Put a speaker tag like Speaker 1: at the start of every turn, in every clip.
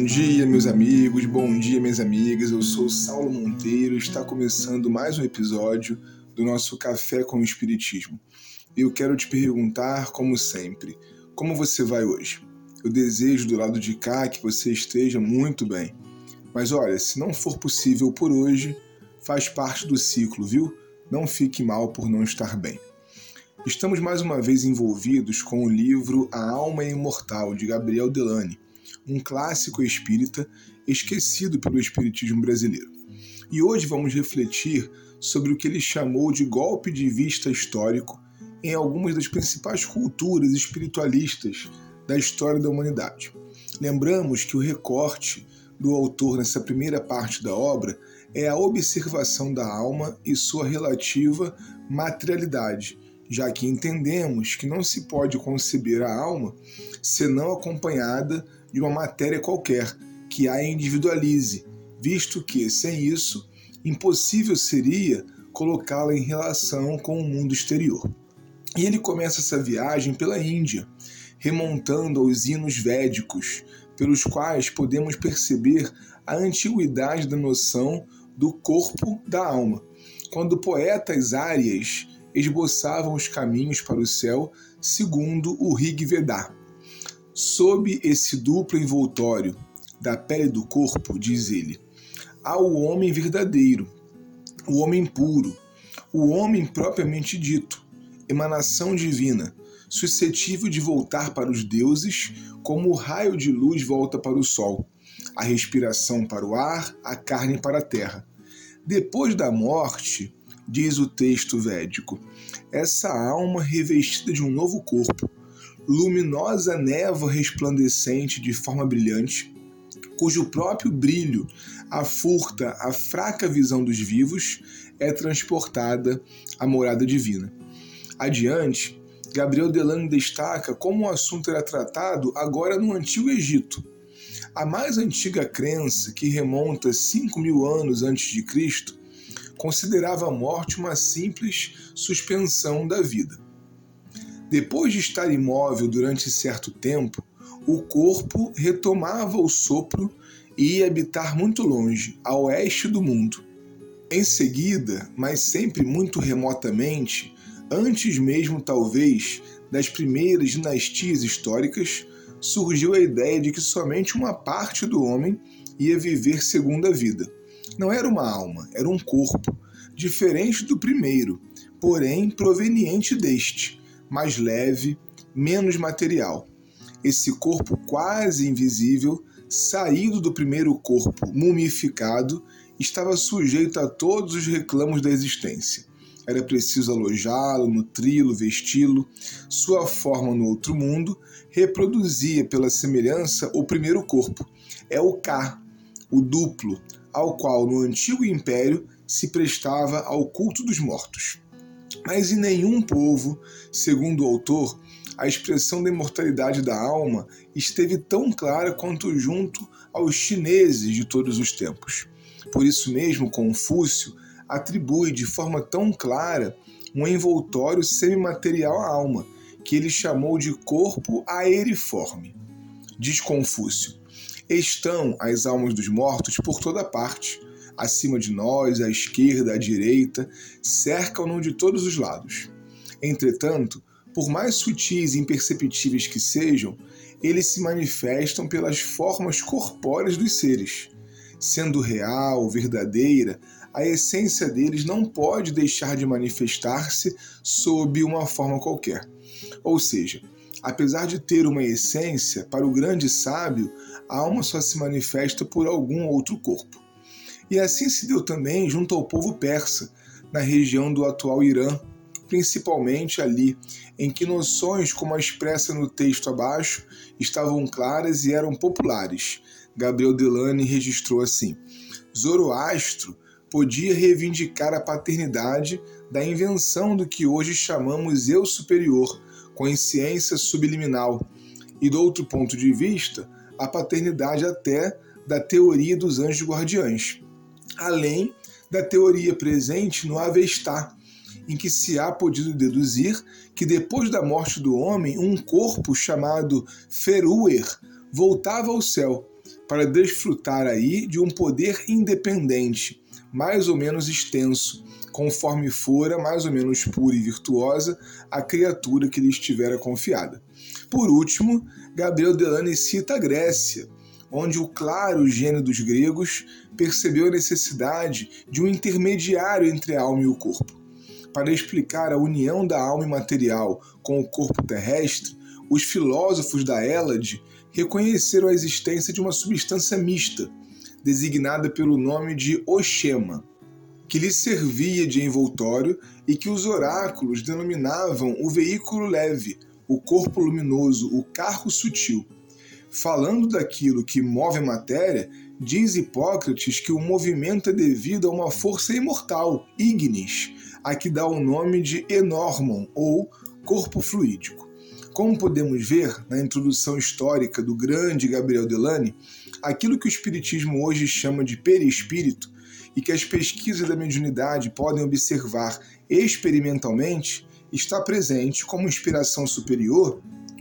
Speaker 1: Bom dia, meus amigos, bom dia, minhas amigas. Eu sou Saulo Monteiro está começando mais um episódio do nosso Café com o Espiritismo. Eu quero te perguntar, como sempre, como você vai hoje? Eu desejo do lado de cá que você esteja muito bem. Mas olha, se não for possível por hoje, faz parte do ciclo, viu? Não fique mal por não estar bem. Estamos mais uma vez envolvidos com o livro A Alma Imortal, de Gabriel Delane, um clássico espírita esquecido pelo espiritismo brasileiro. E hoje vamos refletir sobre o que ele chamou de golpe de vista histórico em algumas das principais culturas espiritualistas da história da humanidade. Lembramos que o recorte do autor nessa primeira parte da obra é a observação da alma e sua relativa materialidade já que entendemos que não se pode conceber a alma senão acompanhada de uma matéria qualquer que a individualize, visto que, sem isso, impossível seria colocá-la em relação com o mundo exterior. E ele começa essa viagem pela Índia, remontando aos hinos védicos, pelos quais podemos perceber a antiguidade da noção do corpo da alma. Quando poetas árias esboçavam os caminhos para o céu segundo o Rig Vedá. Sob esse duplo envoltório da pele do corpo, diz ele, há o homem verdadeiro, o homem puro, o homem propriamente dito, emanação divina, suscetível de voltar para os deuses como o raio de luz volta para o sol, a respiração para o ar, a carne para a terra. Depois da morte, diz o texto védico, essa alma revestida de um novo corpo, luminosa névoa resplandecente de forma brilhante, cujo próprio brilho afurta a fraca visão dos vivos, é transportada à morada divina. Adiante, Gabriel Delano destaca como o assunto era tratado agora no Antigo Egito. A mais antiga crença, que remonta 5 mil anos antes de Cristo, considerava a morte uma simples suspensão da vida. Depois de estar imóvel durante certo tempo, o corpo retomava o sopro e ia habitar muito longe, a oeste do mundo. Em seguida, mas sempre muito remotamente, antes mesmo talvez das primeiras dinastias históricas, surgiu a ideia de que somente uma parte do homem ia viver segunda vida. Não era uma alma, era um corpo, diferente do primeiro, porém proveniente deste, mais leve, menos material. Esse corpo quase invisível, saído do primeiro corpo mumificado, estava sujeito a todos os reclamos da existência. Era preciso alojá-lo, nutri-lo, vesti-lo. Sua forma no outro mundo reproduzia pela semelhança o primeiro corpo. É o K, o duplo, ao qual no antigo império se prestava ao culto dos mortos. Mas em nenhum povo, segundo o autor, a expressão da imortalidade da alma esteve tão clara quanto junto aos chineses de todos os tempos. Por isso mesmo, Confúcio atribui de forma tão clara um envoltório semimaterial à alma, que ele chamou de corpo aeriforme. Diz Confúcio: Estão as almas dos mortos por toda parte, acima de nós, à esquerda, à direita, cercam-no de todos os lados. Entretanto, por mais sutis e imperceptíveis que sejam, eles se manifestam pelas formas corpóreas dos seres. Sendo real, verdadeira, a essência deles não pode deixar de manifestar-se sob uma forma qualquer. Ou seja, apesar de ter uma essência, para o grande sábio, a alma só se manifesta por algum outro corpo. E assim se deu também junto ao povo persa, na região do atual Irã, principalmente ali, em que noções como a expressa no texto abaixo estavam claras e eram populares. Gabriel Delane registrou assim: Zoroastro podia reivindicar a paternidade da invenção do que hoje chamamos eu superior, consciência subliminal, e do outro ponto de vista, a paternidade até da teoria dos anjos guardiães, além da teoria presente no Avestá, em que se há podido deduzir que depois da morte do homem, um corpo chamado Feruer voltava ao céu, para desfrutar aí de um poder independente, mais ou menos extenso, conforme fora mais ou menos pura e virtuosa a criatura que lhe estivera confiada. Por último, Gabriel Delane cita a Grécia, onde o claro gênio dos gregos percebeu a necessidade de um intermediário entre a alma e o corpo. Para explicar a união da alma imaterial com o corpo terrestre, os filósofos da Hélade reconheceram a existência de uma substância mista, designada pelo nome de Oxema, que lhe servia de envoltório e que os oráculos denominavam o veículo leve, o corpo luminoso, o carro sutil. Falando daquilo que move a matéria, diz Hipócrates que o movimento é devido a uma força imortal, ignis, a que dá o nome de enormon, ou corpo fluídico. Como podemos ver na introdução histórica do grande Gabriel Delane, aquilo que o Espiritismo hoje chama de perispírito e que as pesquisas da mediunidade podem observar experimentalmente, está presente como inspiração superior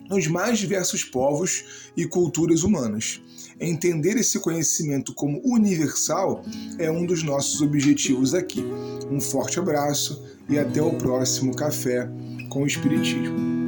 Speaker 1: nos mais diversos povos e culturas humanas. Entender esse conhecimento como universal é um dos nossos objetivos aqui. Um forte abraço e até o próximo Café com o Espiritismo.